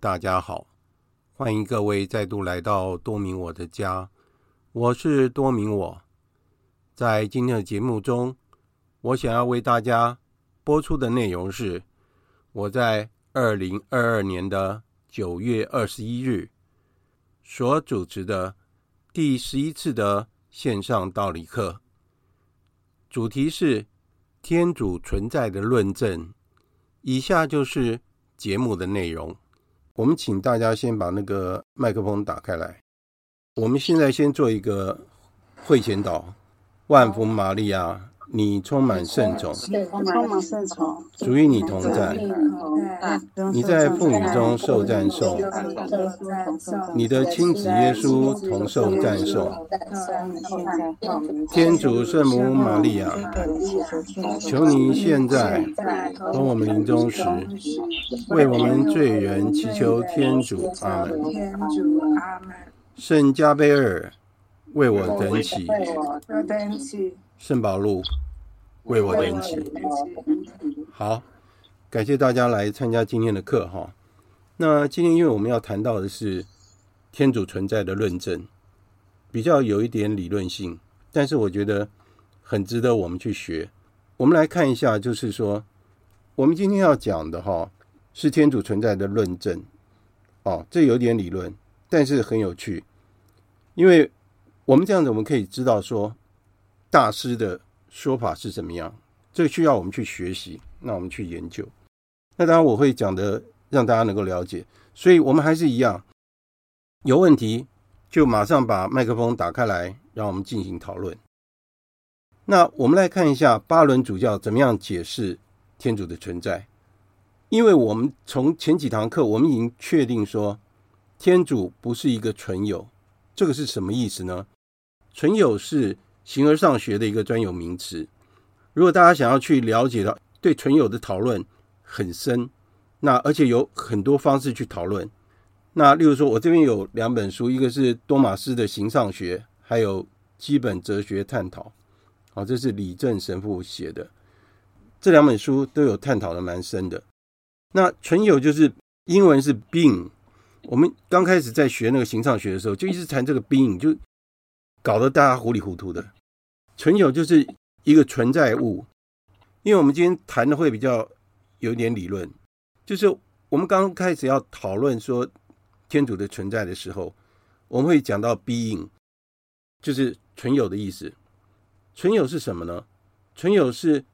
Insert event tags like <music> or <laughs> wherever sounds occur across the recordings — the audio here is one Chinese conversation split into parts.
大家好，欢迎各位再度来到多明我的家，我是多明我。在今天的节目中，我想要为大家播出的内容是我在二零二二年的九月二十一日所主持的第十一次的线上道理课，主题是天主存在的论证。以下就是。节目的内容，我们请大家先把那个麦克风打开来。我们现在先做一个会前导，万福玛利亚。你充满圣宠，主与你同在。你在妇女中受赞颂，你的亲子耶稣同受赞颂。天主圣母玛利亚，求你现在和我们临终时，为我们罪人祈求天主。阿门。圣加贝尔，为我等祈。圣保禄，为我等起。好，感谢大家来参加今天的课哈。那今天因为我们要谈到的是天主存在的论证，比较有一点理论性，但是我觉得很值得我们去学。我们来看一下，就是说我们今天要讲的哈是天主存在的论证。哦，这有点理论，但是很有趣，因为我们这样子我们可以知道说。大师的说法是怎么样？这需要我们去学习，那我们去研究。那当然我会讲的，让大家能够了解。所以我们还是一样，有问题就马上把麦克风打开来，让我们进行讨论。那我们来看一下巴伦主教怎么样解释天主的存在。因为我们从前几堂课，我们已经确定说，天主不是一个存有。这个是什么意思呢？存有是。形而上学的一个专有名词。如果大家想要去了解到对存有的讨论很深，那而且有很多方式去讨论。那例如说，我这边有两本书，一个是多玛斯的形上学，还有基本哲学探讨。好，这是李正神父写的。这两本书都有探讨的蛮深的。那存有就是英文是 being。我们刚开始在学那个形上学的时候，就一直谈这个 being，就搞得大家糊里糊涂的。存有就是一个存在物，因为我们今天谈的会比较有点理论，就是我们刚开始要讨论说天主的存在的时候，我们会讲到 being，就是存有的意思。存有是什么呢？存有是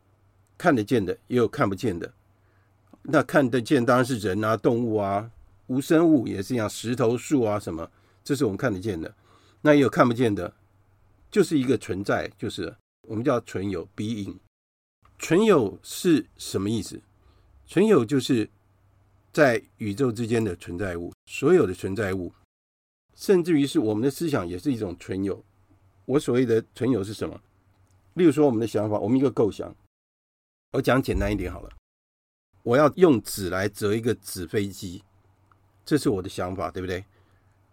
看得见的，也有看不见的。那看得见当然是人啊、动物啊、无生物也是一样，石头、树啊什么，这是我们看得见的。那也有看不见的。就是一个存在，就是我们叫存有 （being）。存有是什么意思？存有就是在宇宙之间的存在物，所有的存在物，甚至于是我们的思想也是一种存有。我所谓的存有是什么？例如说，我们的想法，我们一个构想，我讲简单一点好了。我要用纸来折一个纸飞机，这是我的想法，对不对？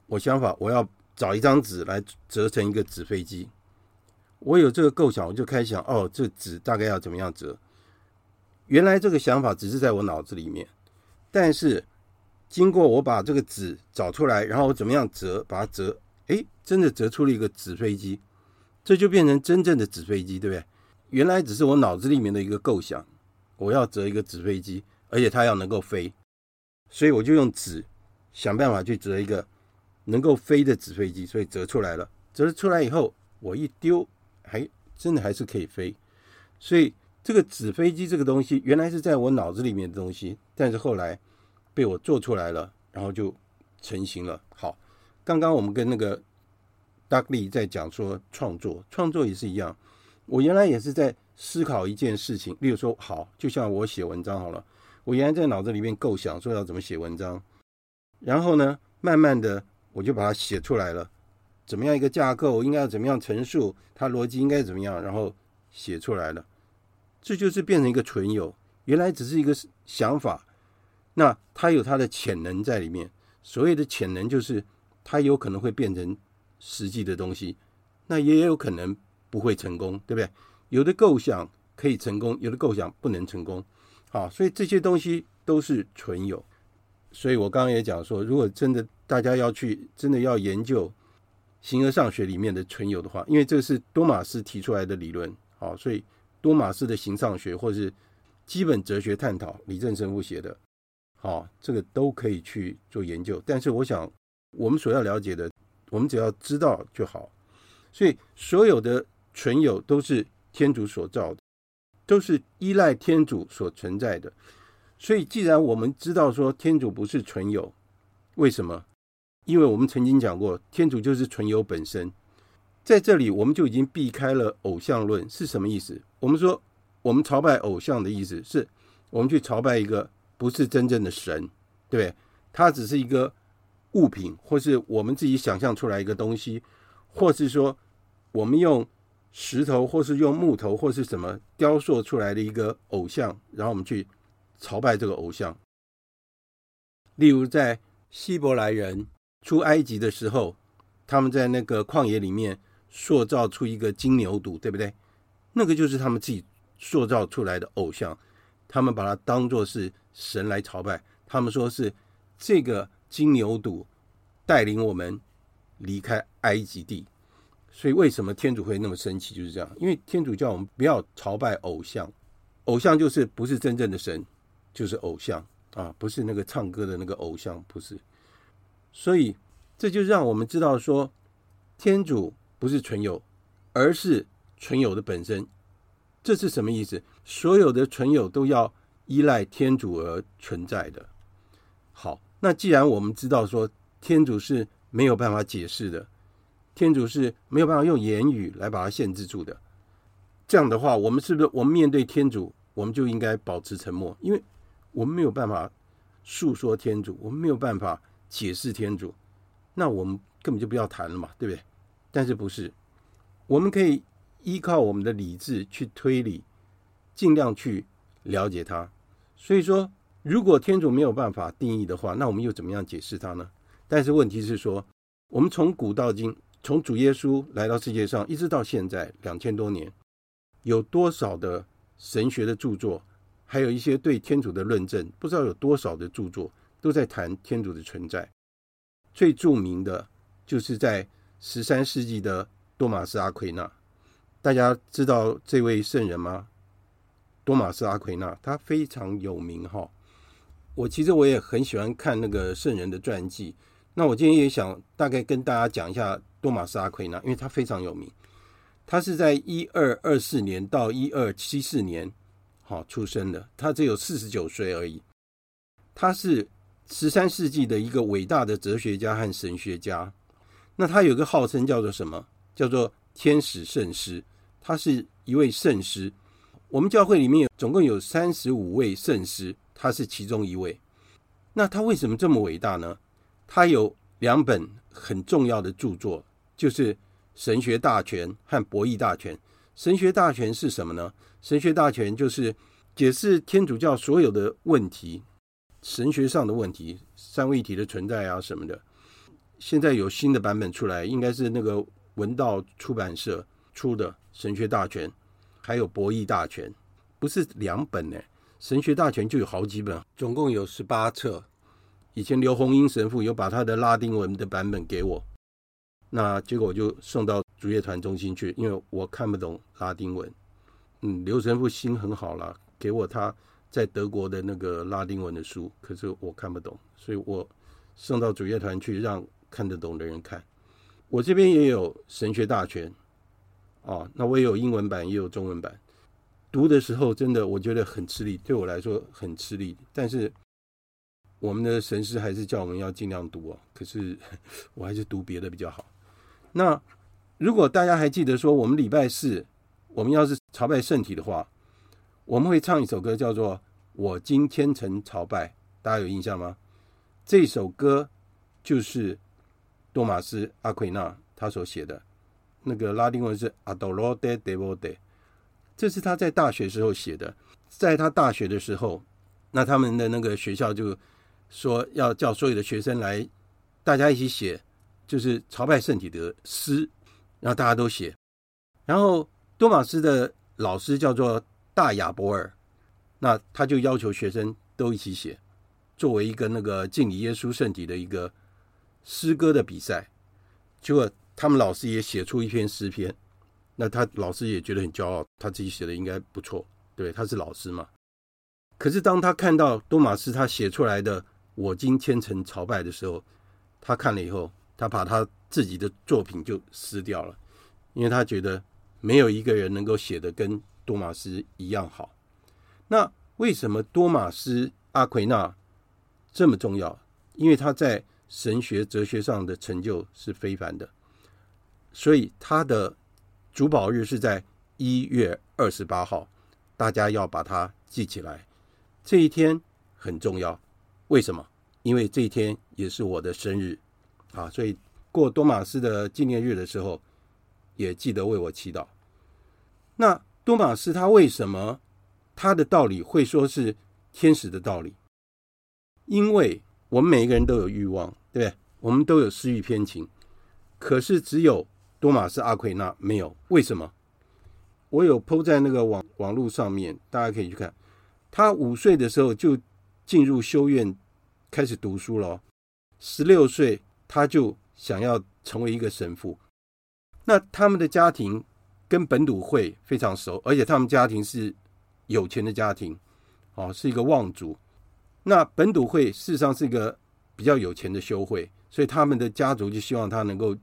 我想法，我要。找一张纸来折成一个纸飞机，我有这个构想，我就开始想，哦，这纸大概要怎么样折？原来这个想法只是在我脑子里面，但是经过我把这个纸找出来，然后我怎么样折，把它折，哎，真的折出了一个纸飞机，这就变成真正的纸飞机，对不对？原来只是我脑子里面的一个构想，我要折一个纸飞机，而且它要能够飞，所以我就用纸想办法去折一个。能够飞的纸飞机，所以折出来了。折出来以后，我一丢，还真的还是可以飞。所以这个纸飞机这个东西，原来是在我脑子里面的东西，但是后来被我做出来了，然后就成型了。好，刚刚我们跟那个 Dudley 在讲说创作，创作也是一样。我原来也是在思考一件事情，例如说，好，就像我写文章好了，我原来在脑子里面构想说要怎么写文章，然后呢，慢慢的。我就把它写出来了，怎么样一个架构，应该要怎么样陈述，它逻辑应该怎么样，然后写出来了，这就是变成一个存有。原来只是一个想法，那它有它的潜能在里面。所谓的潜能，就是它有可能会变成实际的东西，那也有可能不会成功，对不对？有的构想可以成功，有的构想不能成功。好，所以这些东西都是存有。所以我刚刚也讲说，如果真的大家要去真的要研究形而上学里面的存有的话，因为这是多玛斯提出来的理论，好，所以多玛斯的形上学或是基本哲学探讨，李正生父写的，好，这个都可以去做研究。但是我想，我们所要了解的，我们只要知道就好。所以所有的存有都是天主所造的，都是依赖天主所存在的。所以，既然我们知道说天主不是存有，为什么？因为我们曾经讲过，天主就是纯有本身。在这里，我们就已经避开了偶像论是什么意思？我们说，我们朝拜偶像的意思是，我们去朝拜一个不是真正的神，对不对？它只是一个物品，或是我们自己想象出来一个东西，或是说我们用石头，或是用木头，或是什么雕塑出来的一个偶像，然后我们去。朝拜这个偶像，例如在希伯来人出埃及的时候，他们在那个旷野里面塑造出一个金牛犊，对不对？那个就是他们自己塑造出来的偶像，他们把它当作是神来朝拜。他们说是这个金牛犊带领我们离开埃及地，所以为什么天主会那么生气？就是这样，因为天主叫我们不要朝拜偶像，偶像就是不是真正的神。就是偶像啊，不是那个唱歌的那个偶像，不是。所以这就让我们知道说，天主不是存有，而是存有的本身。这是什么意思？所有的存有都要依赖天主而存在的。好，那既然我们知道说天主是没有办法解释的，天主是没有办法用言语来把它限制住的，这样的话，我们是不是我们面对天主，我们就应该保持沉默？因为我们没有办法诉说天主，我们没有办法解释天主，那我们根本就不要谈了嘛，对不对？但是不是？我们可以依靠我们的理智去推理，尽量去了解它。所以说，如果天主没有办法定义的话，那我们又怎么样解释它呢？但是问题是说，我们从古到今，从主耶稣来到世界上，一直到现在两千多年，有多少的神学的著作？还有一些对天主的论证，不知道有多少的著作都在谈天主的存在。最著名的就是在十三世纪的多玛斯阿奎那。大家知道这位圣人吗？多玛斯阿奎那，他非常有名哈。我其实我也很喜欢看那个圣人的传记。那我今天也想大概跟大家讲一下多玛斯阿奎那，因为他非常有名。他是在一二二四年到一二七四年。好，出生的，他只有四十九岁而已。他是十三世纪的一个伟大的哲学家和神学家。那他有个号称叫做什么？叫做天使圣师。他是一位圣师。我们教会里面有总共有三十五位圣师，他是其中一位。那他为什么这么伟大呢？他有两本很重要的著作，就是《神学大全》和《博弈大全》。《神学大全》是什么呢？神学大全就是解释天主教所有的问题，神学上的问题，三位一体的存在啊什么的。现在有新的版本出来，应该是那个文道出版社出的神学大全，还有博弈大全，不是两本呢。神学大全就有好几本，总共有十八册。以前刘洪英神父有把他的拉丁文的版本给我，那结果我就送到主业团中心去，因为我看不懂拉丁文。嗯，刘神父心很好了，给我他在德国的那个拉丁文的书，可是我看不懂，所以我送到主乐团去，让看得懂的人看。我这边也有神学大全，哦，那我也有英文版，也有中文版。读的时候真的我觉得很吃力，对我来说很吃力。但是我们的神师还是叫我们要尽量读哦，可是我还是读别的比较好。那如果大家还记得说，我们礼拜四。我们要是朝拜圣体的话，我们会唱一首歌，叫做《我今天曾朝拜》，大家有印象吗？这首歌就是多玛斯阿奎那他所写的，那个拉丁文是 Adorate Devote，这是他在大学时候写的。在他大学的时候，那他们的那个学校就说要叫所有的学生来，大家一起写，就是朝拜圣体的诗，然后大家都写，然后。多玛斯的老师叫做大亚伯尔，那他就要求学生都一起写。作为一个那个敬礼耶稣圣体的一个诗歌的比赛，结果他们老师也写出一篇诗篇，那他老师也觉得很骄傲，他自己写的应该不错，对，他是老师嘛。可是当他看到多马斯他写出来的“我今虔诚朝拜”的时候，他看了以后，他把他自己的作品就撕掉了，因为他觉得没有一个人能够写得跟多马斯一样好。那为什么多马斯阿奎那这么重要？因为他在神学哲学上的成就是非凡的，所以他的主保日是在一月二十八号，大家要把它记起来。这一天很重要，为什么？因为这一天也是我的生日啊！所以过多马斯的纪念日的时候，也记得为我祈祷。那多马斯他为什么他的道理会说是天使的道理？因为我们每一个人都有欲望，对不对？我们都有私欲偏情，可是只有多马斯阿奎那没有。为什么？我有铺在那个网网络上面，大家可以去看。他五岁的时候就进入修院开始读书了，十六岁他就想要成为一个神父。那他们的家庭跟本笃会非常熟，而且他们家庭是有钱的家庭，哦，是一个望族。那本笃会事实上是一个比较有钱的修会，所以他们的家族就希望他能够，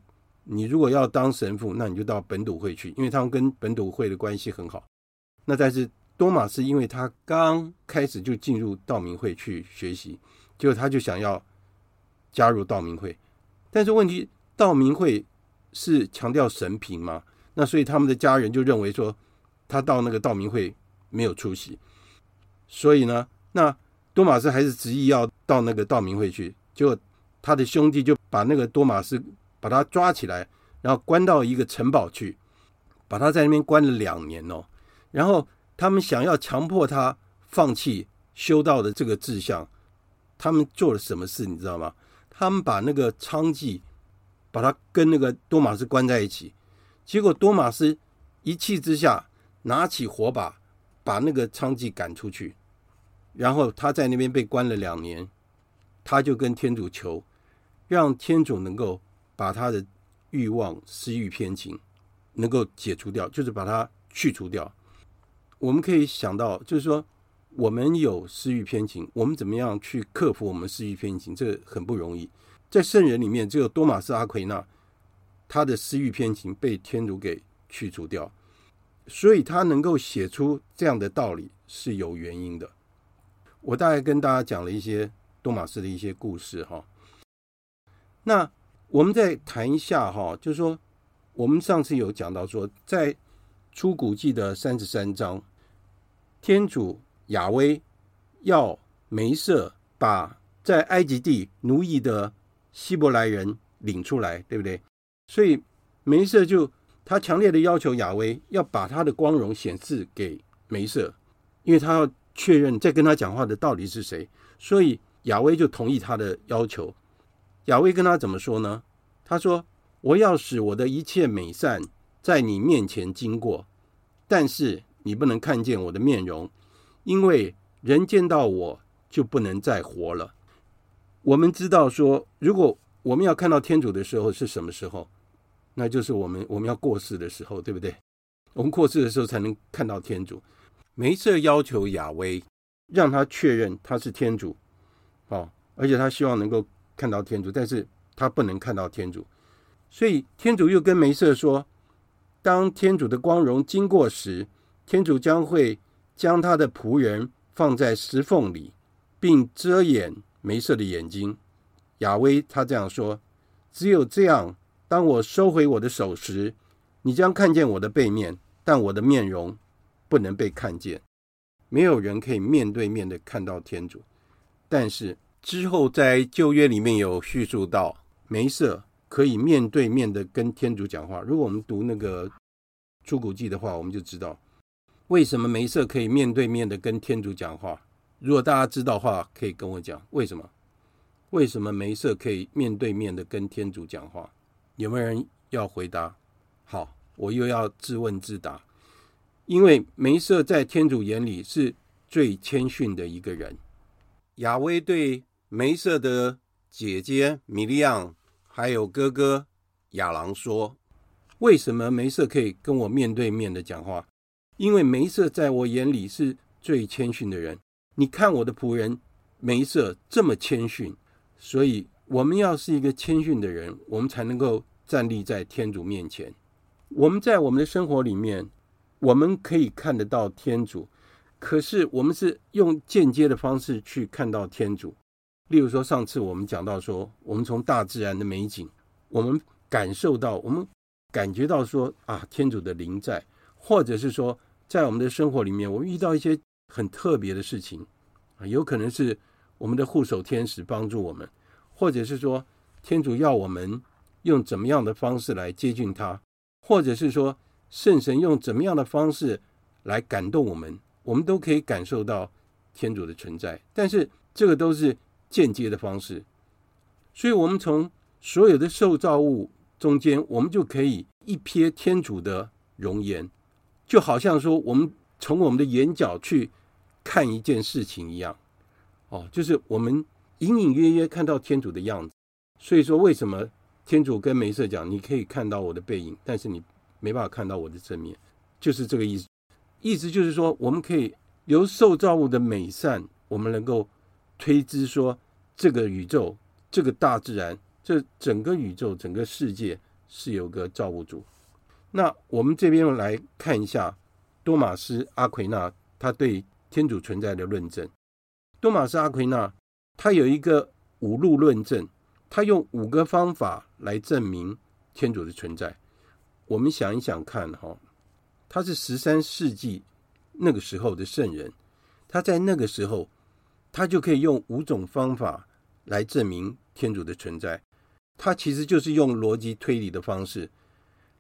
你如果要当神父，那你就到本笃会去，因为他们跟本笃会的关系很好。那但是。多马是因为他刚开始就进入道明会去学习，结果他就想要加入道明会，但是问题道明会是强调神贫吗，那所以他们的家人就认为说他到那个道明会没有出息，所以呢，那多马斯还是执意要到那个道明会去，结果他的兄弟就把那个多马斯把他抓起来，然后关到一个城堡去，把他在那边关了两年哦，然后。他们想要强迫他放弃修道的这个志向，他们做了什么事你知道吗？他们把那个娼妓，把他跟那个多马斯关在一起，结果多马斯一气之下拿起火把，把那个娼妓赶出去，然后他在那边被关了两年，他就跟天主求，让天主能够把他的欲望、私欲偏情能够解除掉，就是把它去除掉。我们可以想到，就是说，我们有私欲偏情，我们怎么样去克服我们私欲偏情？这很不容易。在圣人里面，只有多马斯阿奎那，他的私欲偏情被天主给去除掉，所以他能够写出这样的道理是有原因的。我大概跟大家讲了一些多马斯的一些故事哈。那我们再谈一下哈，就是说，我们上次有讲到说，在出谷记的三十三章。天主亚威要梅瑟把在埃及地奴役的希伯来人领出来，对不对？所以梅瑟就他强烈的要求亚威要把他的光荣显示给梅瑟，因为他要确认在跟他讲话的到底是谁。所以亚威就同意他的要求。亚威跟他怎么说呢？他说：“我要使我的一切美善在你面前经过，但是。”你不能看见我的面容，因为人见到我就不能再活了。我们知道说，如果我们要看到天主的时候是什么时候？那就是我们我们要过世的时候，对不对？我们过世的时候才能看到天主。梅瑟要求亚威让他确认他是天主，哦，而且他希望能够看到天主，但是他不能看到天主，所以天主又跟梅瑟说，当天主的光荣经过时。天主将会将他的仆人放在石缝里，并遮掩梅瑟的眼睛。亚威他这样说：“只有这样，当我收回我的手时，你将看见我的背面，但我的面容不能被看见。没有人可以面对面的看到天主。但是之后在旧约里面有叙述到，梅瑟可以面对面的跟天主讲话。如果我们读那个出谷记的话，我们就知道。”为什么梅瑟可以面对面的跟天主讲话？如果大家知道的话，可以跟我讲为什么？为什么梅瑟可以面对面的跟天主讲话？有没有人要回答？好，我又要自问自答。因为梅瑟在天主眼里是最谦逊的一个人。亚威对梅瑟的姐姐米利亚，还有哥哥亚郎说：“为什么梅瑟可以跟我面对面的讲话？因为梅瑟在我眼里是最谦逊的人。你看我的仆人梅瑟这么谦逊，所以我们要是一个谦逊的人，我们才能够站立在天主面前。我们在我们的生活里面，我们可以看得到天主，可是我们是用间接的方式去看到天主。”例如说，上次我们讲到说，我们从大自然的美景，我们感受到，我们感觉到说啊，天主的灵在，或者是说，在我们的生活里面，我们遇到一些很特别的事情啊，有可能是我们的护守天使帮助我们，或者是说，天主要我们用怎么样的方式来接近他，或者是说，圣神用怎么样的方式来感动我们，我们都可以感受到天主的存在，但是这个都是。间接的方式，所以，我们从所有的受造物中间，我们就可以一瞥天主的容颜，就好像说，我们从我们的眼角去看一件事情一样。哦，就是我们隐隐约约看到天主的样子。所以说，为什么天主跟梅瑟讲，你可以看到我的背影，但是你没办法看到我的正面，就是这个意思。意思就是说，我们可以由受造物的美善，我们能够。推知说，这个宇宙、这个大自然、这整个宇宙、整个世界是有个造物主。那我们这边来看一下多玛斯阿奎那他对天主存在的论证。多玛斯阿奎那他有一个五路论证，他用五个方法来证明天主的存在。我们想一想看，哈，他是十三世纪那个时候的圣人，他在那个时候。他就可以用五种方法来证明天主的存在，他其实就是用逻辑推理的方式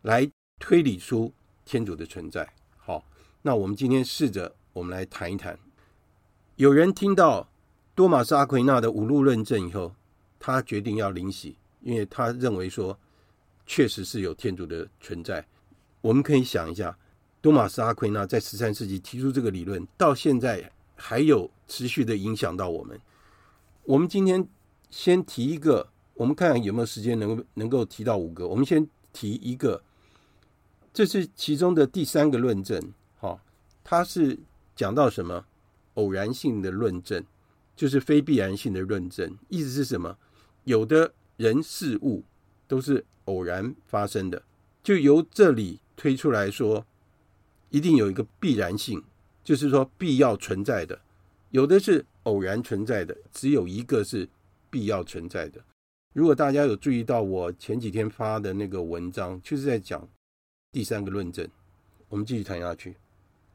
来推理出天主的存在。好，那我们今天试着我们来谈一谈。有人听到多玛斯阿奎那的五路论证以后，他决定要领洗，因为他认为说确实是有天主的存在。我们可以想一下，多玛斯阿奎那在十三世纪提出这个理论，到现在。还有持续的影响到我们。我们今天先提一个，我们看看有没有时间能够能够提到五个。我们先提一个，这是其中的第三个论证。哈，它是讲到什么？偶然性的论证，就是非必然性的论证。意思是什么？有的人事物都是偶然发生的，就由这里推出来说，一定有一个必然性。就是说，必要存在的，有的是偶然存在的，只有一个是必要存在的。如果大家有注意到我前几天发的那个文章，就是在讲第三个论证。我们继续谈下去。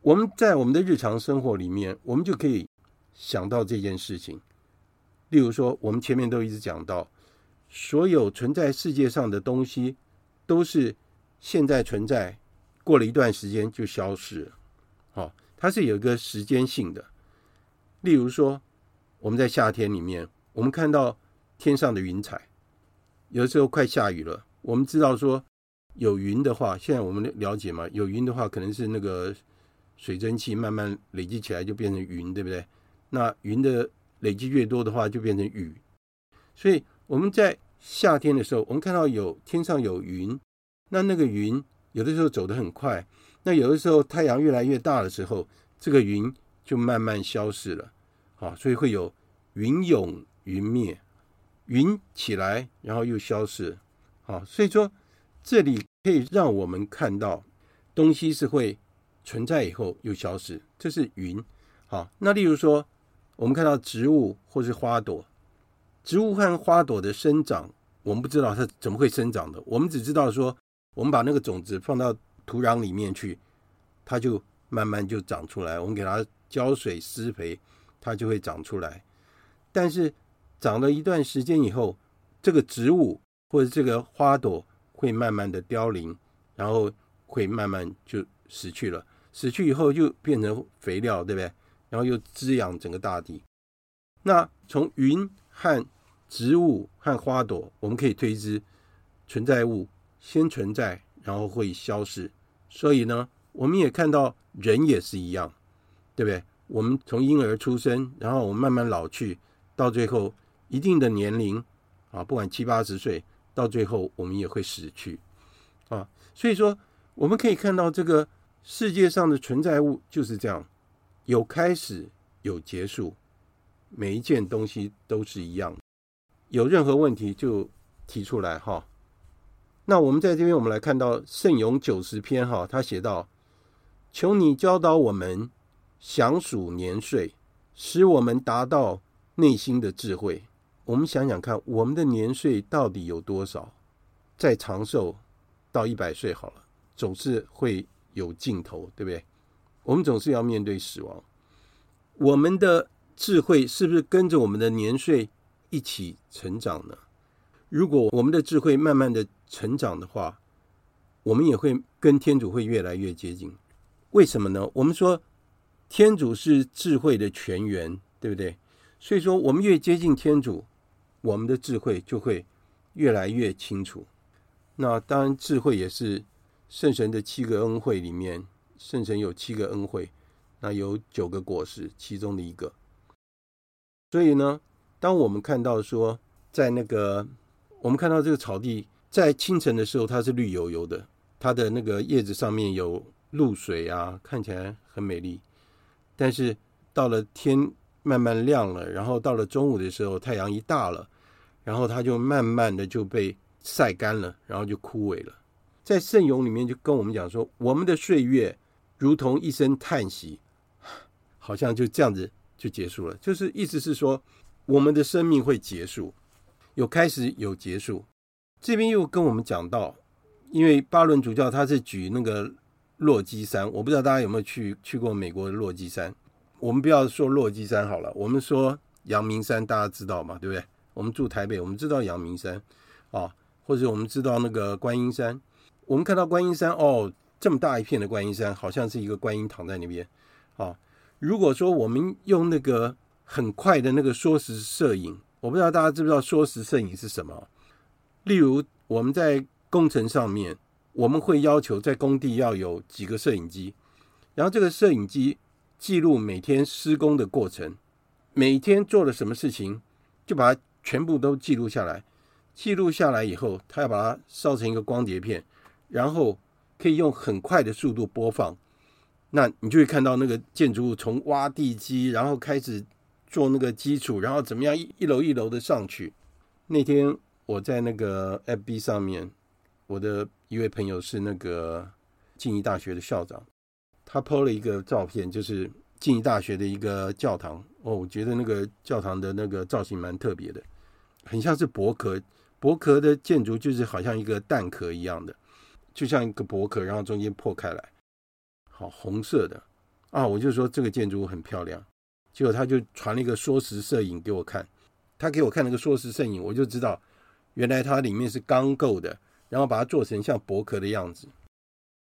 我们在我们的日常生活里面，我们就可以想到这件事情。例如说，我们前面都一直讲到，所有存在世界上的东西，都是现在存在，过了一段时间就消失了。好。它是有一个时间性的，例如说，我们在夏天里面，我们看到天上的云彩，有的时候快下雨了，我们知道说有云的话，现在我们了解嘛，有云的话，可能是那个水蒸气慢慢累积起来就变成云，对不对？那云的累积越多的话，就变成雨。所以我们在夏天的时候，我们看到有天上有云，那那个云有的时候走得很快。那有的时候太阳越来越大的时候，这个云就慢慢消失了，啊，所以会有云涌云灭，云起来然后又消失，啊，所以说这里可以让我们看到东西是会存在以后又消失，这是云，好，那例如说我们看到植物或是花朵，植物和花朵的生长，我们不知道它怎么会生长的，我们只知道说我们把那个种子放到。土壤里面去，它就慢慢就长出来。我们给它浇水施肥，它就会长出来。但是长了一段时间以后，这个植物或者这个花朵会慢慢的凋零，然后会慢慢就死去了。死去以后就变成肥料，对不对？然后又滋养整个大地。那从云和植物和花朵，我们可以推知存在物先存在。然后会消失，所以呢，我们也看到人也是一样，对不对？我们从婴儿出生，然后我们慢慢老去，到最后一定的年龄啊，不管七八十岁，到最后我们也会死去啊。所以说，我们可以看到这个世界上的存在物就是这样，有开始，有结束，每一件东西都是一样。有任何问题就提出来哈。那我们在这边，我们来看到《圣咏》九十篇哈，他写道：“求你教导我们详数年岁，使我们达到内心的智慧。”我们想想看，我们的年岁到底有多少？再长寿到一百岁好了，总是会有尽头，对不对？我们总是要面对死亡。我们的智慧是不是跟着我们的年岁一起成长呢？如果我们的智慧慢慢的成长的话，我们也会跟天主会越来越接近。为什么呢？我们说天主是智慧的泉源，对不对？所以说，我们越接近天主，我们的智慧就会越来越清楚。那当然，智慧也是圣神的七个恩惠里面，圣神有七个恩惠。那有九个果实，其中的一个。所以呢，当我们看到说，在那个我们看到这个草地，在清晨的时候，它是绿油油的，它的那个叶子上面有露水啊，看起来很美丽。但是到了天慢慢亮了，然后到了中午的时候，太阳一大了，然后它就慢慢的就被晒干了，然后就枯萎了。在圣咏里面就跟我们讲说，我们的岁月如同一声叹息。<sighs> 好像就这样子就结束了，就是意思是说，我们的生命会结束，有开始有结束。这边又跟我们讲到，因为巴伦主教他是举那个落基山，我不知道大家有没有去去过美国的落基山。我们不要说落基山好了，我们说阳明山，大家知道嘛，对不对？我们住台北，我们知道阳明山啊，或者我们知道那个观音山。我们看到观音山，哦，这么大一片的观音山，好像是一个观音躺在那边啊。如果说我们用那个很快的那个缩时摄影，我不知道大家知不知道缩时摄影是什么？例如我们在工程上面，我们会要求在工地要有几个摄影机，然后这个摄影机记录每天施工的过程，每天做了什么事情，就把它全部都记录下来。记录下来以后，它要把它烧成一个光碟片，然后可以用很快的速度播放。那你就会看到那个建筑物从挖地基，然后开始做那个基础，然后怎么样一一楼一楼的上去。那天我在那个 FB 上面，我的一位朋友是那个静宜大学的校长，他 PO 了一个照片，就是静宜大学的一个教堂。哦，我觉得那个教堂的那个造型蛮特别的，很像是薄壳，薄壳的建筑就是好像一个蛋壳一样的，就像一个薄壳，然后中间破开来。好，红色的啊！我就说这个建筑很漂亮，结果他就传了一个缩时摄影给我看。他给我看那个缩时摄影，我就知道原来它里面是钢构的，然后把它做成像薄壳的样子，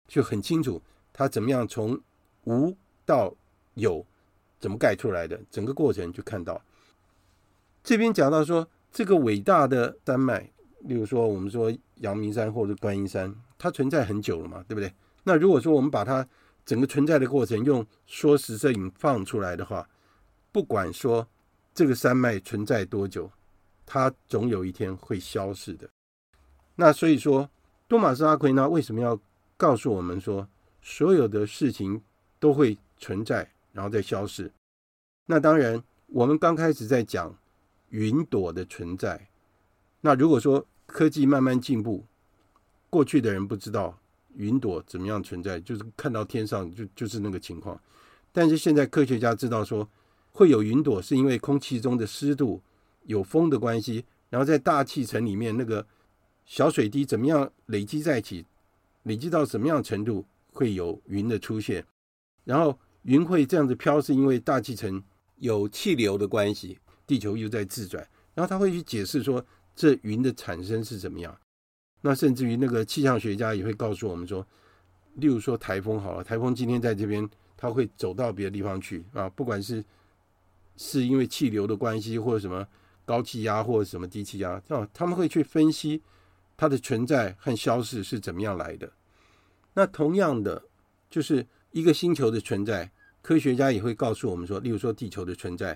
就很清楚它怎么样从无到有怎么盖出来的，整个过程就看到。这边讲到说这个伟大的山脉，例如说我们说阳明山或者观音山，它存在很久了嘛，对不对？那如果说我们把它整个存在的过程用缩时摄影放出来的话，不管说这个山脉存在多久，它总有一天会消失的。那所以说，多马斯阿奎那为什么要告诉我们说，所有的事情都会存在，然后再消失？那当然，我们刚开始在讲云朵的存在。那如果说科技慢慢进步，过去的人不知道。云朵怎么样存在？就是看到天上就就是那个情况。但是现在科学家知道说，会有云朵是因为空气中的湿度有风的关系，然后在大气层里面那个小水滴怎么样累积在一起，累积到什么样程度会有云的出现。然后云会这样子飘，是因为大气层有气流的关系，地球又在自转。然后他会去解释说，这云的产生是怎么样。那甚至于那个气象学家也会告诉我们说，例如说台风好了，台风今天在这边，它会走到别的地方去啊，不管是是因为气流的关系，或者什么高气压或者什么低气压啊，他们会去分析它的存在和消逝是怎么样来的。那同样的，就是一个星球的存在，科学家也会告诉我们说，例如说地球的存在，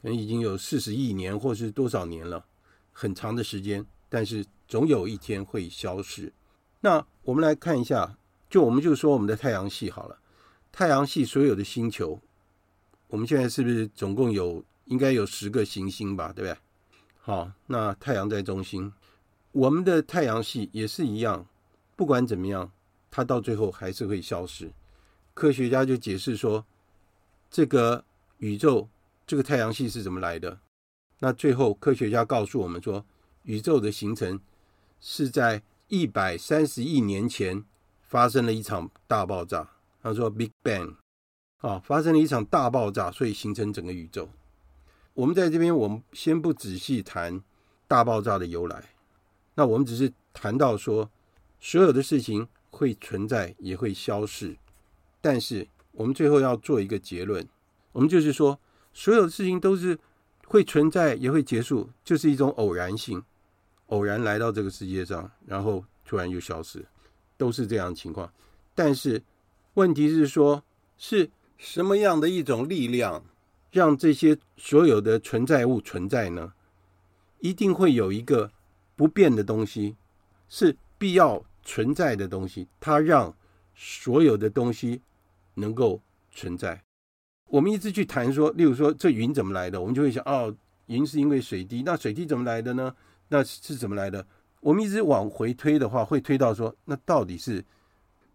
可能已经有四十亿年或是多少年了，很长的时间，但是总有一天会消失。那我们来看一下，就我们就说我们的太阳系好了，太阳系所有的星球，我们现在是不是总共有应该有十个行星吧？对不对？好，那太阳在中心，我们的太阳系也是一样，不管怎么样，它到最后还是会消失。科学家就解释说，这个宇宙，这个太阳系是怎么来的？那最后科学家告诉我们说，宇宙的形成是在一百三十亿年前发生了一场大爆炸。他说 “Big Bang”，啊，发生了一场大爆炸，所以形成整个宇宙。我们在这边，我们先不仔细谈大爆炸的由来。那我们只是谈到说，所有的事情会存在，也会消逝。但是我们最后要做一个结论，我们就是说，所有的事情都是会存在，也会结束，就是一种偶然性，偶然来到这个世界上，然后突然又消失，都是这样的情况。但是问题是说，是什么样的一种力量？让这些所有的存在物存在呢？一定会有一个不变的东西，是必要存在的东西。它让所有的东西能够存在。我们一直去谈说，例如说这云怎么来的，我们就会想，哦，云是因为水滴。那水滴怎么来的呢？那是怎么来的？我们一直往回推的话，会推到说，那到底是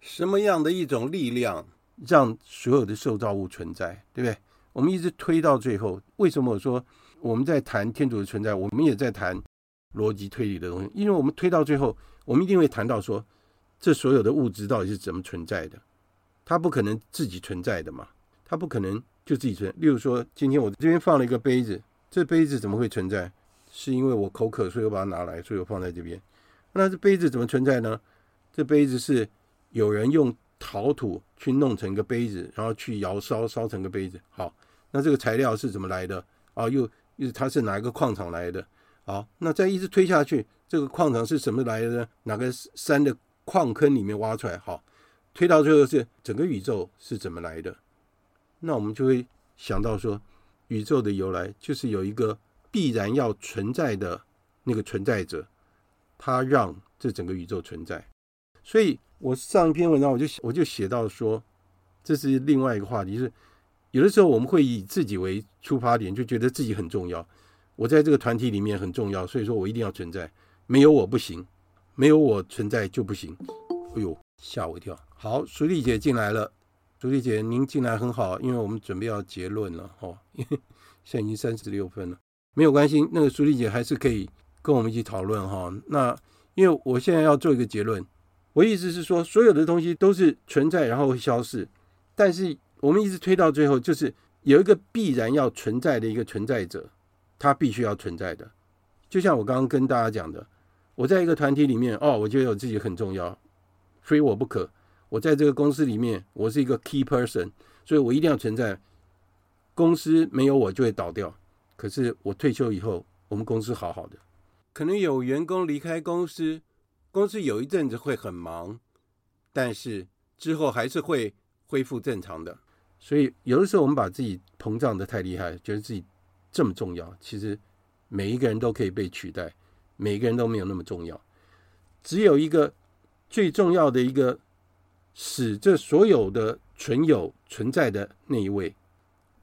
什么样的一种力量让所有的受造物存在，对不对？我们一直推到最后，为什么我说我们在谈天主的存在，我们也在谈逻辑推理的东西？因为我们推到最后，我们一定会谈到说，这所有的物质到底是怎么存在的？它不可能自己存在的嘛，它不可能就自己存。例如说，今天我这边放了一个杯子，这杯子怎么会存在？是因为我口渴，所以我把它拿来，所以我放在这边。那这杯子怎么存在呢？这杯子是有人用。陶土去弄成一个杯子，然后去窑烧烧成个杯子。好，那这个材料是怎么来的？啊，又又它是哪一个矿场来的？好，那再一直推下去，这个矿场是什么来的呢？哪个山的矿坑里面挖出来？好，推到最后是整个宇宙是怎么来的？那我们就会想到说，宇宙的由来就是有一个必然要存在的那个存在者，他让这整个宇宙存在，所以。我上一篇文章，我就我就写到说，这是另外一个话题，就是有的时候我们会以自己为出发点，就觉得自己很重要，我在这个团体里面很重要，所以说我一定要存在，没有我不行，没有我存在就不行。哎呦，吓我一跳！好，淑丽姐进来了，淑丽姐您进来很好，因为我们准备要结论了哦，因为 <laughs> 现在已经三十六分了，没有关系，那个淑丽姐还是可以跟我们一起讨论哈。那因为我现在要做一个结论。我意思是说，所有的东西都是存在，然后会消失。但是我们一直推到最后，就是有一个必然要存在的一个存在者，他必须要存在的。就像我刚刚跟大家讲的，我在一个团体里面，哦，我觉得我自己很重要，非我不可。我在这个公司里面，我是一个 key person，所以我一定要存在。公司没有我就会倒掉。可是我退休以后，我们公司好好的，可能有员工离开公司。公司有一阵子会很忙，但是之后还是会恢复正常的。所以有的时候我们把自己膨胀的太厉害，觉得自己这么重要。其实每一个人都可以被取代，每一个人都没有那么重要。只有一个最重要的一个使这所有的存有存在的那一位，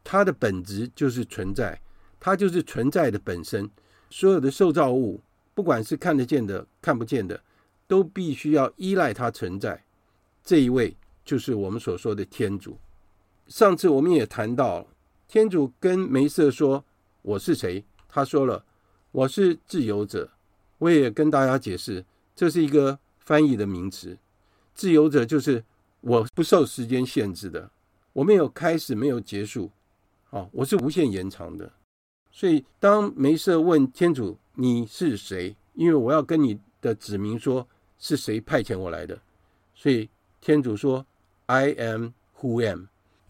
它的本质就是存在，它就是存在的本身。所有的受造物，不管是看得见的、看不见的。都必须要依赖他存在，这一位就是我们所说的天主。上次我们也谈到，天主跟梅瑟说：“我是谁？”他说了：“我是自由者。”我也跟大家解释，这是一个翻译的名词。自由者就是我不受时间限制的，我没有开始，没有结束，啊，我是无限延长的。所以，当梅瑟问天主：“你是谁？”因为我要跟你的子民说。是谁派遣我来的？所以天主说：“I am who am，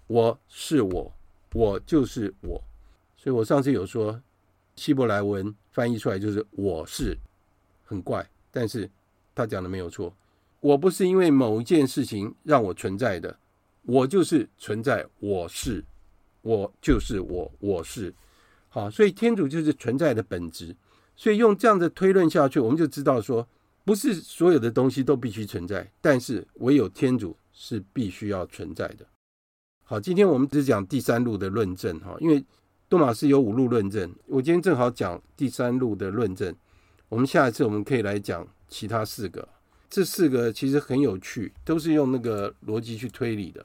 我是我，我就是我。”所以我上次有说，希伯来文翻译出来就是“我是”，很怪，但是他讲的没有错。我不是因为某一件事情让我存在的，我就是存在，我是，我就是我，我是。好，所以天主就是存在的本质。所以用这样的推论下去，我们就知道说，不是所有的东西都必须存在，但是唯有天主是必须要存在的。好，今天我们只讲第三路的论证哈，因为多玛斯有五路论证，我今天正好讲第三路的论证。我们下一次我们可以来讲其他四个，这四个其实很有趣，都是用那个逻辑去推理的。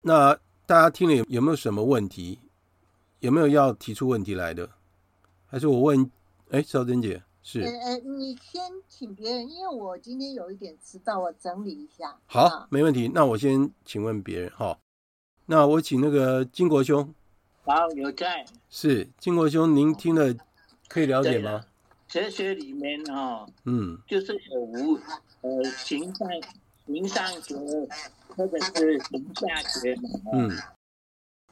那大家听了有有没有什么问题？有没有要提出问题来的？还是我问？哎，少珍姐是？呃呃，你先请别人，因为我今天有一点迟到，我整理一下。好，啊、没问题。那我先请问别人哈。那我请那个金国兄，好，有在。是金国兄，您听了可以了解吗？哲学里面哈，嗯，就是有无呃形上形上学或者是形下学嘛，嗯，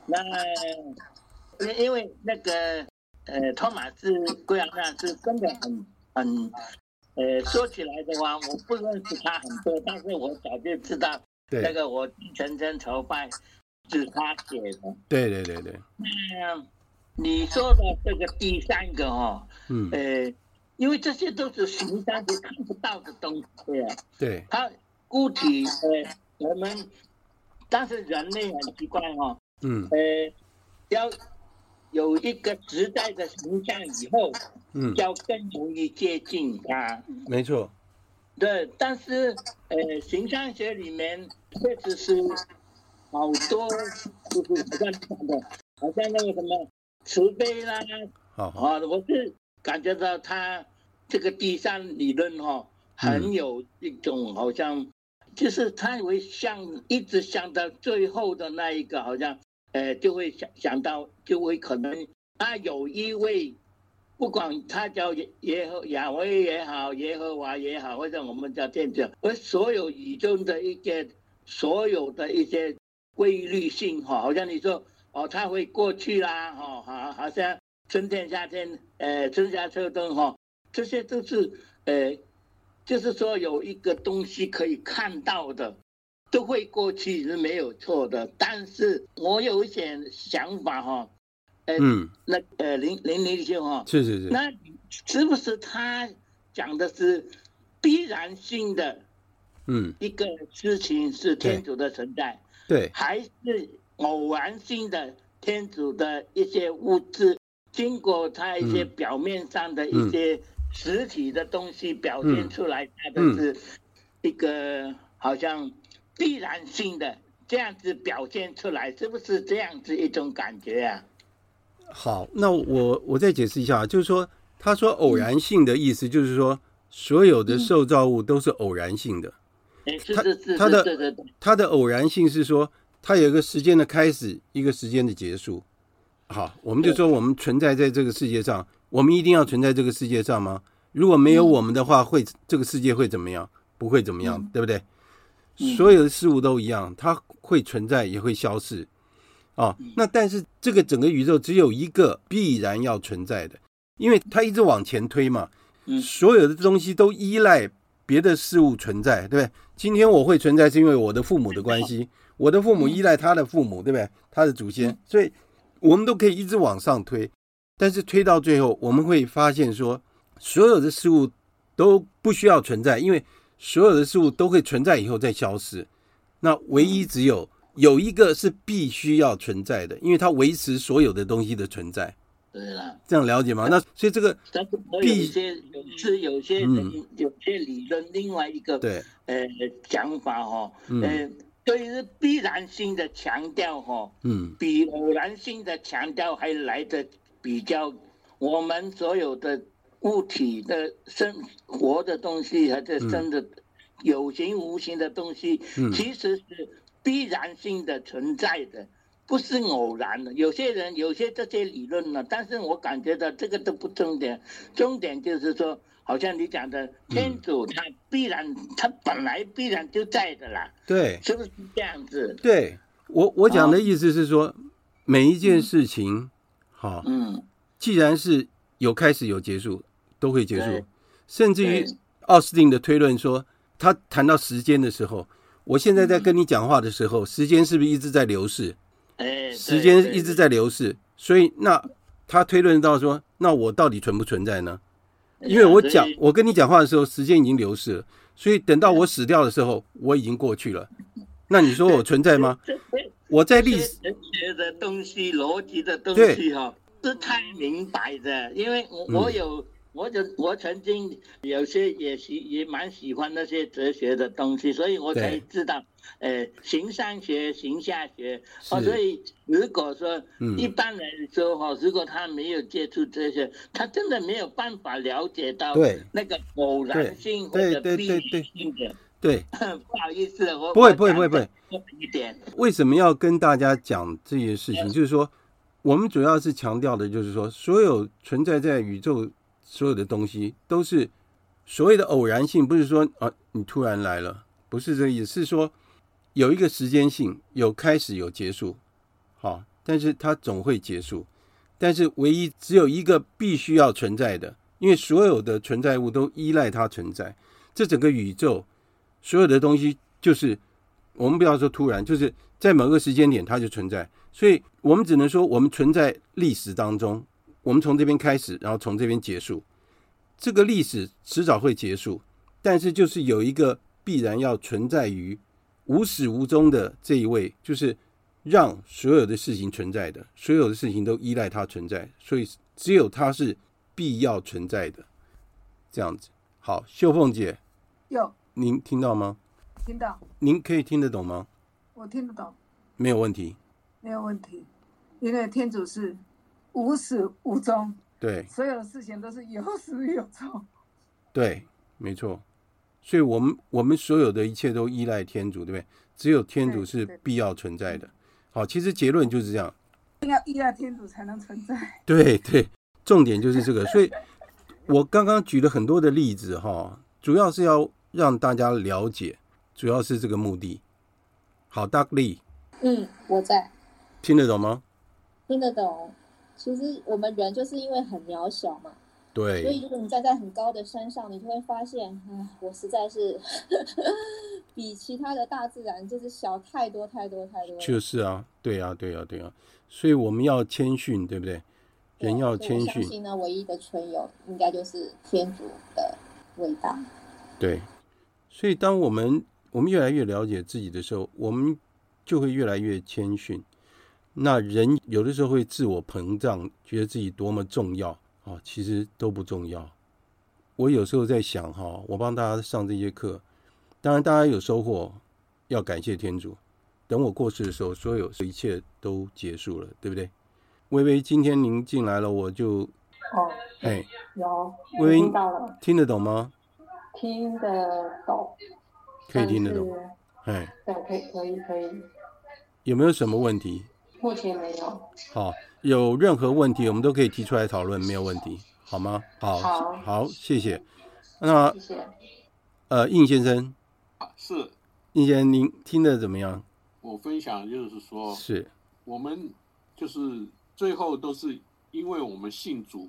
那因因为那个呃托马斯圭亚那是真的很很呃说起来的话，我不认识他很多，但是我早就知道那个我全真崇拜。是他写的，对对对对。那你说的这个第三个哦，嗯，呃，因为这些都是形上是看不到的东西啊。对。它固体，呃，我们，但是人类很奇怪哈，嗯，呃，要有一个时代的形象以后，嗯，要更容易接近它。没错。对，但是呃，形象学里面确实是。好多就是好像讲的，好像那个什么慈悲啦，好好啊，我是感觉到他这个第三理论哈，很有一种好像，就是他会向一直想到最后的那一个，好像呃就会想想到就会可能他有一位，不管他叫耶和亚威也好，耶和华也好，或者我们叫天主，而所有宇宙的一些所有的一些。规律性哈，好像你说哦，他会过去啦，哈，好，好像春天、夏天，呃，春夏秋冬哈，这些都是呃，就是说有一个东西可以看到的，都会过去是没有错的。但是我有一些想法哈，呃，嗯，那呃林林林兄哈，是是是，那是不是他讲的是必然性的，嗯，一个事情是天主的存在。对，还是偶然性的天主的一些物质，经过他一些表面上的一些实体的东西表现出来，它的是一个好像必然性的这样子表现出来，是不是这样子一种感觉啊？好，那我我再解释一下，就是说，他说偶然性的意思，就是说所有的受造物都是偶然性的。他他的他的偶然性是说，它有一个时间的开始，一个时间的结束。好，我们就说我们存在在这个世界上，我们一定要存在这个世界上吗？如果没有我们的话，会这个世界会怎么样？不会怎么样，对不对？所有的事物都一样，它会存在也会消失，啊，那但是这个整个宇宙只有一个必然要存在的，因为它一直往前推嘛，所有的东西都依赖。别的事物存在，对不对？今天我会存在，是因为我的父母的关系。我的父母依赖他的父母，对不对？他的祖先，所以我们都可以一直往上推。但是推到最后，我们会发现说，所有的事物都不需要存在，因为所有的事物都会存在以后再消失。那唯一只有有一个是必须要存在的，因为它维持所有的东西的存在。对啦，这样了解吗？那所以这个，但是有一些有是有些有些理论，另外一个对。呃讲法哈，呃，对于必然性的强调哈，嗯，比偶然性的强调还来得比较，我们所有的物体的生活的东西，还是生的有形无形的东西，嗯、其实是必然性的存在的。不是偶然的，有些人有些这些理论呢，但是我感觉到这个都不重点，重点就是说，好像你讲的天主他必然，他本来必然就在的啦，对，是不是这样子？对，我我讲的意思是说，每一件事情，好，嗯，既然是有开始有结束，都会结束，甚至于奥斯汀的推论说，他谈到时间的时候，我现在在跟你讲话的时候，时间是不是一直在流逝？哎，时间一直在流逝，所以那他推论到说，那我到底存不存在呢？因为我讲，我跟你讲话的时候，时间已经流逝了，所以等到我死掉的时候，我已经过去了。那你说我存在吗？<laughs> 我在历史学的东西、逻辑的东西哈，是太明白的，因为我我有。我就我曾经有些也喜也蛮喜欢那些哲学的东西，所以我才知道，呃，形上学、形下学。哦，所以如果说一般来说哈，如果他没有接触这些，他真的没有办法了解到那个偶然性或者必然性的。对，<laughs> 不好意思，我不会不会不会不会。一点。为什么要跟大家讲这些事情？就是说，我们主要是强调的，就是说，所有存在在宇宙。所有的东西都是所谓的偶然性，不是说啊你突然来了，不是这个意思，是说有一个时间性，有开始有结束，好，但是它总会结束。但是唯一只有一个必须要存在的，因为所有的存在物都依赖它存在。这整个宇宙所有的东西，就是我们不要说突然，就是在某个时间点它就存在，所以我们只能说我们存在历史当中。我们从这边开始，然后从这边结束。这个历史迟早会结束，但是就是有一个必然要存在于无始无终的这一位，就是让所有的事情存在的，所有的事情都依赖它存在，所以只有它是必要存在的。这样子，好，秀凤姐，有您听到吗？听到。您可以听得懂吗？我听得懂。没有问题。没有问题，因为天主是。无始无终，对，所有的事情都是有始有终，对，没错。所以，我们我们所有的一切都依赖天主，对不对？只有天主是必要存在的。好，其实结论就是这样，要依赖天主才能存在。对对，重点就是这个。所以，我刚刚举了很多的例子，哈，主要是要让大家了解，主要是这个目的。好，Doug Lee，嗯，我在，听得懂吗？听得懂。其实我们人就是因为很渺小嘛，对，所以如果你站在很高的山上，你就会发现，唉，我实在是 <laughs> 比其他的大自然就是小太多太多太多。就是啊，对啊，对啊，对啊，所以我们要谦逊，对不对？人要谦逊。我相信呢，唯一的存有应该就是天主的伟大。对，所以当我们我们越来越了解自己的时候，我们就会越来越谦逊。那人有的时候会自我膨胀，觉得自己多么重要啊，其实都不重要。我有时候在想哈，我帮大家上这些课，当然大家有收获，要感谢天主。等我过世的时候，所有一切都结束了，对不对？微微，今天您进来了，我就哦，哎，有，微微听到了，听得懂吗？听得懂，可以听得懂，哎，对，可以，可以，可以。有没有什么问题？目前没有。好，有任何问题我们都可以提出来讨论，没有问题，好吗？好，好，好，谢谢。那，谢谢。呃，应先生，是，应先生，您听的怎么样？我分享就是说，是我们就是最后都是因为我们信主，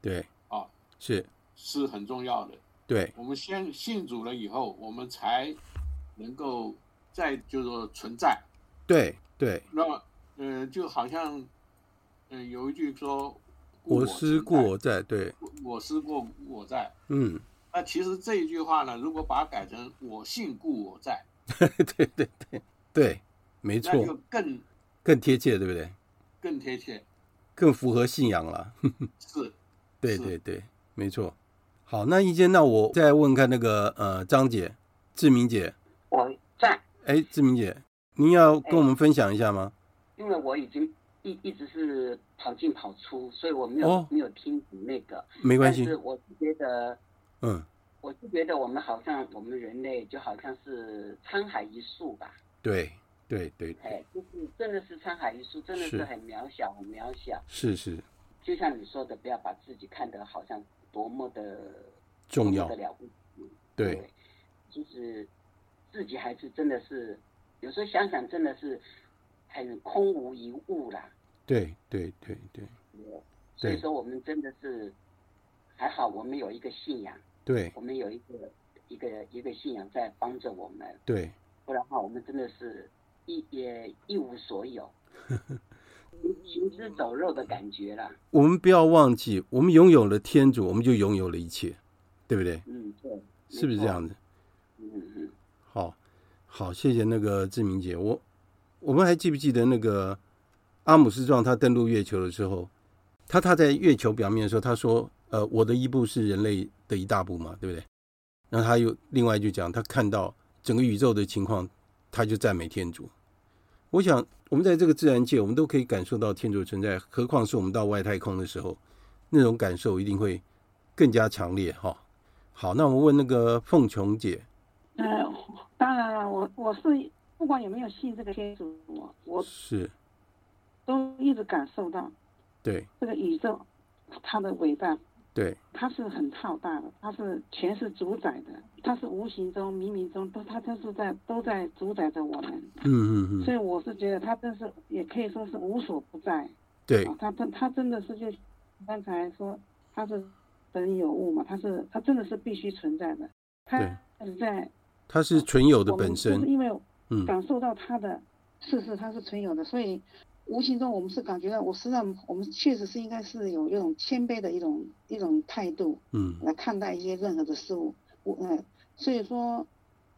对，啊，是是很重要的。对，我们先信主了以后，我们才能够再就是说存在。对对，那嗯、呃，就好像嗯、呃，有一句说“我思故我在”，对，我思故我在。嗯，那其实这一句话呢，如果把它改成“我信故我在 <laughs> ”，对对对对，没错，那就更更贴切，对不对？更贴切，更符合信仰了。<laughs> 是，对对对，没错。好，那一间，那我再问看那个呃，张姐、志明姐，我在。哎，志明姐。您要跟我们分享一下吗？因为我已经一一直是跑进跑出，所以我没有、哦、没有听那个。没关系。但是我是觉得，嗯，我是觉得我们好像我们人类就好像是沧海一粟吧。对对对。哎，就是真的是沧海一粟，真的是很渺小，很渺小。是是。就像你说的，不要把自己看得好像多么的重要的了不起。对。对。就是自己还是真的是。有时候想想，真的是很空无一物啦。对对对对。所以说，我们真的是还好，我们有一个信仰。对。我们有一个一个一个信仰在帮着我们。对。不然的话，我们真的是一也一无所有。<laughs> 行尸走肉的感觉了。我们不要忘记，我们拥有了天主，我们就拥有了一切，对不对？嗯，对，是不是这样子？嗯嗯，好，好，谢谢那个志明姐。我我们还记不记得那个阿姆斯壮他登陆月球的时候，他他在月球表面的时候，他说：“呃，我的一步是人类的一大步嘛，对不对？”然后他又另外就讲，他看到整个宇宙的情况，他就赞美天主。我想，我们在这个自然界，我们都可以感受到天主存在，何况是我们到外太空的时候，那种感受一定会更加强烈哈。好，那我们问那个凤琼姐。呃，当然了，我我是不管有没有信这个天主，我我是都一直感受到，对这个宇宙它的伟大。对，它是很浩大的，它是全是主宰的，它是无形中、冥冥中都，它都是在都在主宰着我们。嗯嗯嗯。所以我是觉得它真是，也可以说是无所不在。对。它真，它真的是就刚才说，它是本有物嘛，它是它真的是必须存在的。它是在。它是存有的本身。就是因为感受到他的事实，他是存有的，所以。无形中，我们是感觉到，我实际上，我们确实是应该是有一种谦卑的一种一种态度，嗯，来看待一些任何的事物，我嗯，所以说，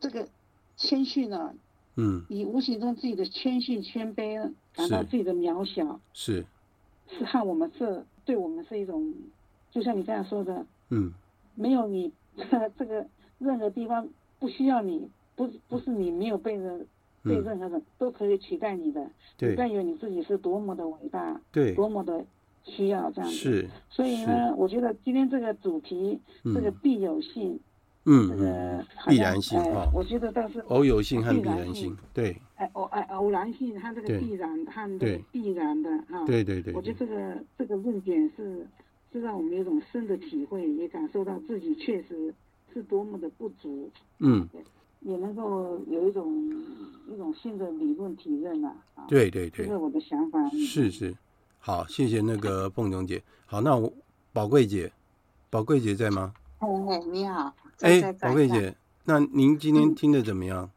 这个谦逊呢，嗯，你无形中自己的谦逊谦卑，感到自己的渺小，是，是和我们是对我们是一种，就像你这样说的，嗯，没有你，<laughs> 这个任何地方不需要你，不不是你没有被人。被任何人都可以取代你的，对，不但有你自己是多么的伟大，对，多么的需要这样子。是，所以呢，我觉得今天这个主题，这个必有性，嗯，这个必然性哈，我觉得倒是偶有性和必然性，对，哎偶哎偶然性和这个必然和这个必然的啊，对对对，我觉得这个这个论点是是让我们有一种深的体会，也感受到自己确实是多么的不足，嗯。也能够有一种一种新的理论体认了啊！对对对，这是我的想法。是是，好，谢谢那个凤琼姐。好，那我宝贵姐，宝贵姐在吗？哎哎，你好。哎，宝贵姐，那您今天听的怎么样？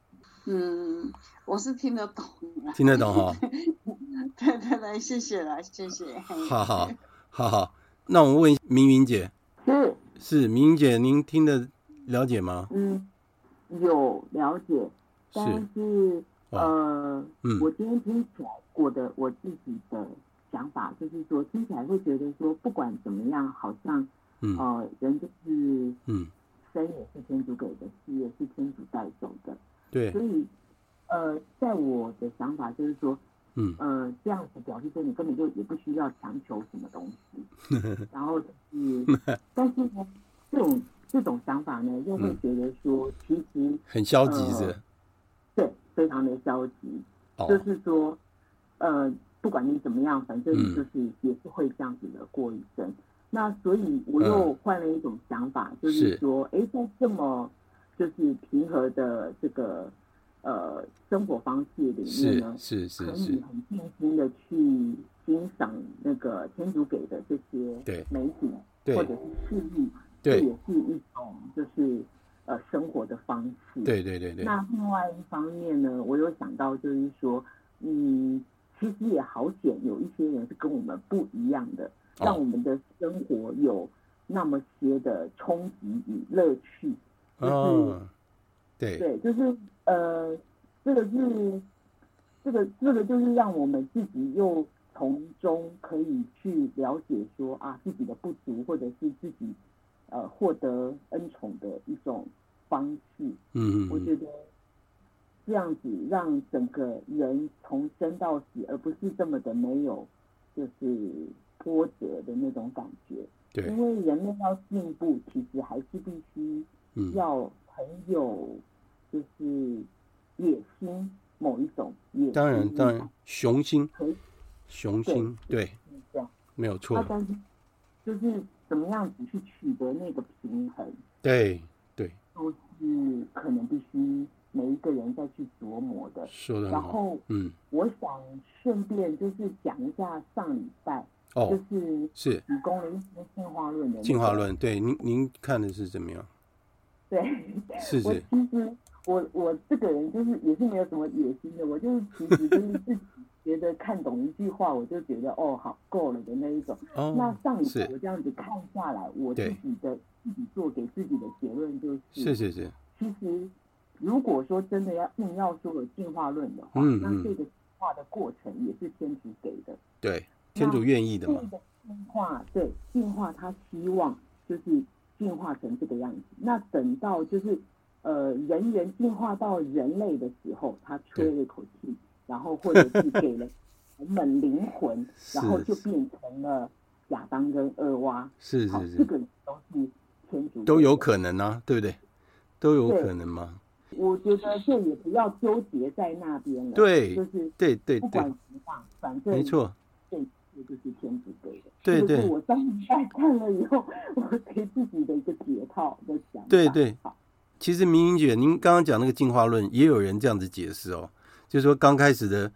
嗯，我是听得懂。听得懂哈？对对对，谢谢了，谢谢。好好好好，那我问明云姐。是是，明云姐，您听得了解吗？嗯。有了解，但是，是呃、嗯，我今天听起来，我的我自己的想法就是说，听起来会觉得说，不管怎么样，好像，嗯、呃，人就是，嗯，生也是天主给的，死也是天主带走的，对，所以，呃，在我的想法就是说，嗯，呃，这样子表示说，你根本就也不需要强求什么东西，<laughs> 然后就是，<laughs> 但是呢，这种。这种想法呢，又会觉得说，其实、嗯、很消极是、呃，对，非常的消极、哦。就是说，呃，不管你怎么样，反正就是也是会这样子的过一生。嗯、那所以我又换了一种想法，嗯、就是说，哎，在这么就是平和的这个呃生活方式里面呢，是是是，可以很静心的去欣赏那个天主给的这些美景，或者是事物。这也是一种，就是呃生活的方式。对对对对。那另外一方面呢，我有想到，就是说，嗯，其实也好险，有一些人是跟我们不一样的，哦、让我们的生活有那么些的冲击与乐趣。就是、哦，对对，就是呃，这个是这个这个就是让我们自己又从中可以去了解说啊自己的不足，或者是自己。呃，获得恩宠的一种方式，嗯，我觉得这样子让整个人从生到死，而不是这么的没有，就是波折的那种感觉。对，因为人类要进步，其实还是必须要很有，就是野心，某一种野心。当然，当然，雄心，雄心，对，对这样没有错。但是，就是。怎么样子去取得那个平衡？对对，都是可能必须每一个人再去琢磨的。说的然后，嗯，我想顺便就是讲一下上礼拜，哦，就是是提供了一些进化论的、进化论，对，您您看的是怎么样？对，是是。我其实我我这个人就是也是没有什么野心的，我就是其实就是自己觉得看懂一句话，我就觉得哦，好够了的那一种。哦，那上一次我这样子看下来，我自己的自己做给自己的结论就是，是是是。其实如果说真的要硬要说有进化论的话，嗯嗯，那这个进化的过程也是天主给的。对，天主愿意的嘛。进化，对，进化他希望就是进化成这个样子。那等到就是呃人猿进化到人类的时候，他吹了一口气。然后或者是给了人们灵魂，<laughs> 然后就变成了亚当跟厄娃。是是是，这个都是天主都有可能啊，对不对？都有可能吗？我觉得就也不要纠结在那边了。对，就是对对，不管怎么话，反正没错，这这就是天主给的。对对，我当时在看了以后，我给自己的一个解套的想法。对对，其实明明姐，您刚刚讲那个进化论，也有人这样子解释哦。就是说，刚开始的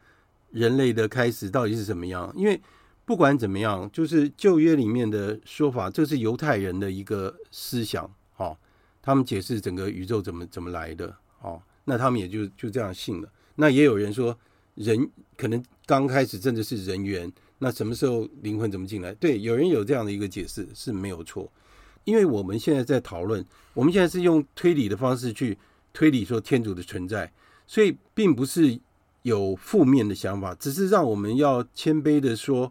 人类的开始到底是怎么样？因为不管怎么样，就是旧约里面的说法，这是犹太人的一个思想，哦，他们解释整个宇宙怎么怎么来的，哦，那他们也就就这样信了。那也有人说，人可能刚开始真的是人猿，那什么时候灵魂怎么进来？对，有人有这样的一个解释是没有错。因为我们现在在讨论，我们现在是用推理的方式去推理说天主的存在。所以并不是有负面的想法，只是让我们要谦卑的说，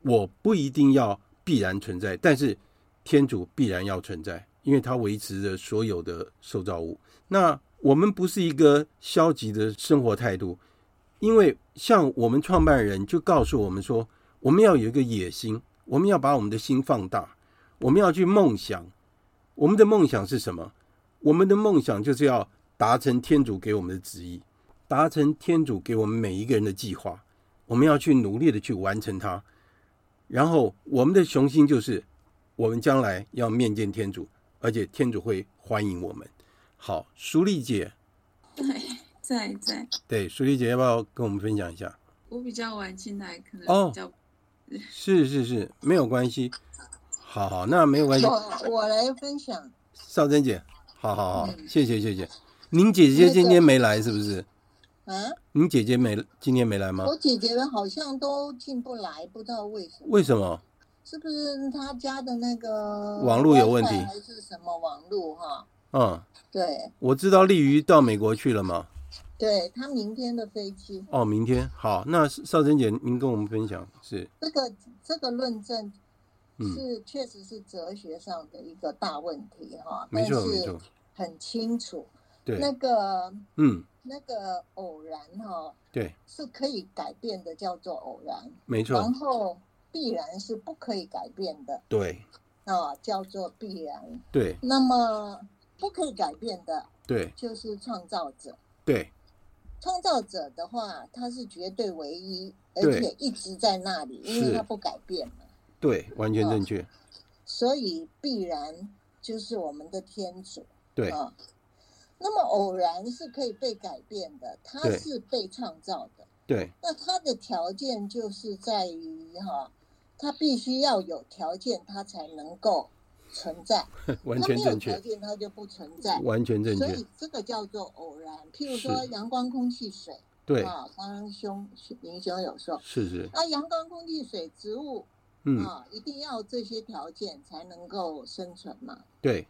我不一定要必然存在，但是天主必然要存在，因为他维持着所有的受造物。那我们不是一个消极的生活态度，因为像我们创办人就告诉我们说，我们要有一个野心，我们要把我们的心放大，我们要去梦想。我们的梦想是什么？我们的梦想就是要。达成天主给我们的旨意，达成天主给我们每一个人的计划，我们要去努力的去完成它。然后我们的雄心就是，我们将来要面见天主，而且天主会欢迎我们。好，淑丽姐，对，在在。对，淑丽姐要不要跟我们分享一下？我比较晚进来，可能比较。<laughs> 哦，是是是，没有关系。好好，那没有关系。我我来分享。少珍姐，好好好，嗯、谢谢谢谢。您姐姐今天没来是不是？啊？您姐姐没今天没来吗？我姐姐们好像都进不来，不知道为什么。为什么？是不是他家的那个网络有问题，还是什么网络哈？嗯，对。我知道丽瑜到美国去了吗？对，他明天的飞机。哦，明天好。那少珍姐，您跟我们分享是这个这个论证是确实是哲学上的一个大问题哈，没错没错，很清楚。对那个，嗯，那个偶然哈，对，是可以改变的，叫做偶然，没错。然后必然是不可以改变的，对，啊，叫做必然，对。那么不可以改变的，对，就是创造者，对。创造者的话，他是绝对唯一，而且一直在那里，因为他不改变嘛，对，完全正确。所以必然就是我们的天主，对啊。那么偶然是可以被改变的，它是被创造的。对。那它的条件就是在于哈，它必须要有条件，它才能够存在。<laughs> 完全正确。它没有条件，它就不存在。完全正确。所以这个叫做偶然。譬如说阳光、空气、水。对。啊，刚刚兄林兄有说。是是。那，阳光、空气、水、植物，嗯啊，一定要这些条件才能够生存嘛。对。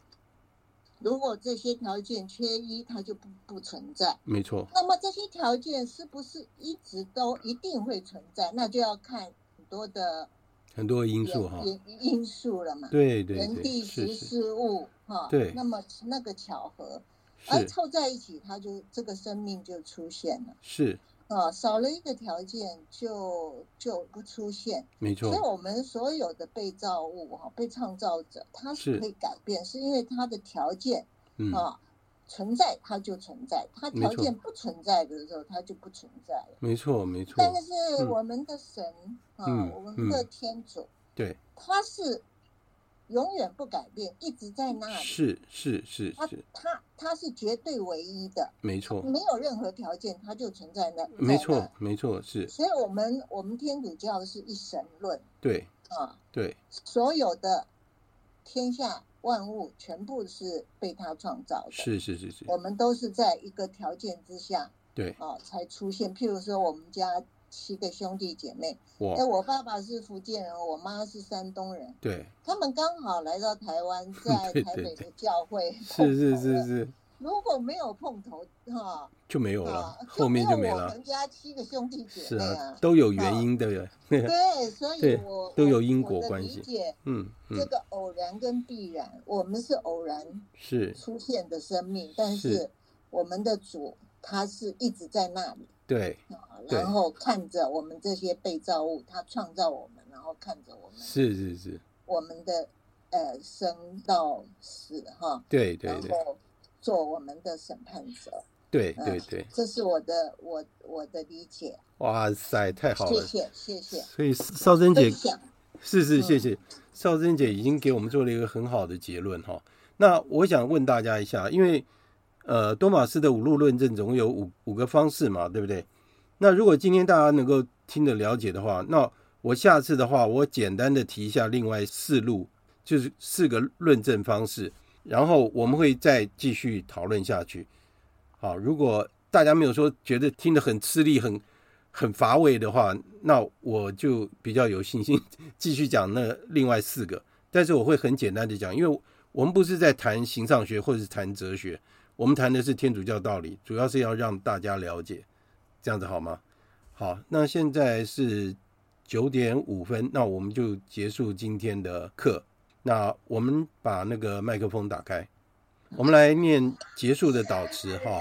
如果这些条件缺一，它就不不存在。没错。那么这些条件是不是一直都一定会存在？那就要看很多的很多因素哈，因素了嘛。对对对。人地时事物哈。对。那么那个巧合，而凑在一起，它就这个生命就出现了。是。啊，少了一个条件就就不出现，没错。所以我们所有的被造物哈，被创造者，它是可以改变，是，是因为它的条件啊、嗯、存在，它就存在；它条件不存在的时候，它就不存在了。没错，没错。但是我们的神啊、嗯，我们的天主，嗯、对，他是。永远不改变，一直在那里。是是是是，他他是绝对唯一的，没错，没有任何条件，他就存在那。没错没错是。所以我们我们天主教是一神论。对啊，对，所有的天下万物全部是被他创造的。是是是是。我们都是在一个条件之下，对啊才出现。譬如说，我们家七个兄弟姐妹。哎，我爸爸是福建人，我妈是山东人。对。他们刚好来到台湾，<laughs> 在台北的教会。是是是是。如果没有碰头，哈，就没有了，后面就没了。我们家七个兄弟姐妹啊，都有原因的。<laughs> 对，所以我都有因果关系。理解，嗯，这个偶然跟必然，我们是偶然是出现的生命，但是我们的主他是一直在那里。对，然后看着我们这些被造物，他创造我们，然后看着我们，是是是，我们的呃生到死哈，对对对。做我们的审判者，对对对，这是我的我我的理解。哇塞，太好了，谢谢谢谢。所以少珍姐，是是谢谢少珍姐已经给我们做了一个很好的结论哈。那我想问大家一下，因为呃多玛斯的五路论证总共有五五个方式嘛，对不对？那如果今天大家能够听得了解的话，那我下次的话，我简单的提一下另外四路，就是四个论证方式。然后我们会再继续讨论下去。好，如果大家没有说觉得听得很吃力、很很乏味的话，那我就比较有信心继续讲那另外四个。但是我会很简单的讲，因为我们不是在谈形上学或者是谈哲学，我们谈的是天主教道理，主要是要让大家了解，这样子好吗？好，那现在是九点五分，那我们就结束今天的课。那我们把那个麦克风打开，我们来念结束的导词哈。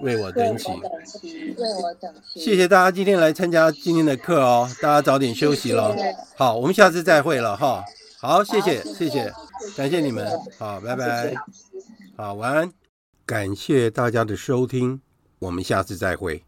为我等起。为我等起，谢谢大家今天来参加今天的课哦，大家早点休息了。好，我们下次再会了哈。好，谢谢，谢谢，感谢你们。好，拜拜。好，晚安。感谢大家的收听，我们下次再会。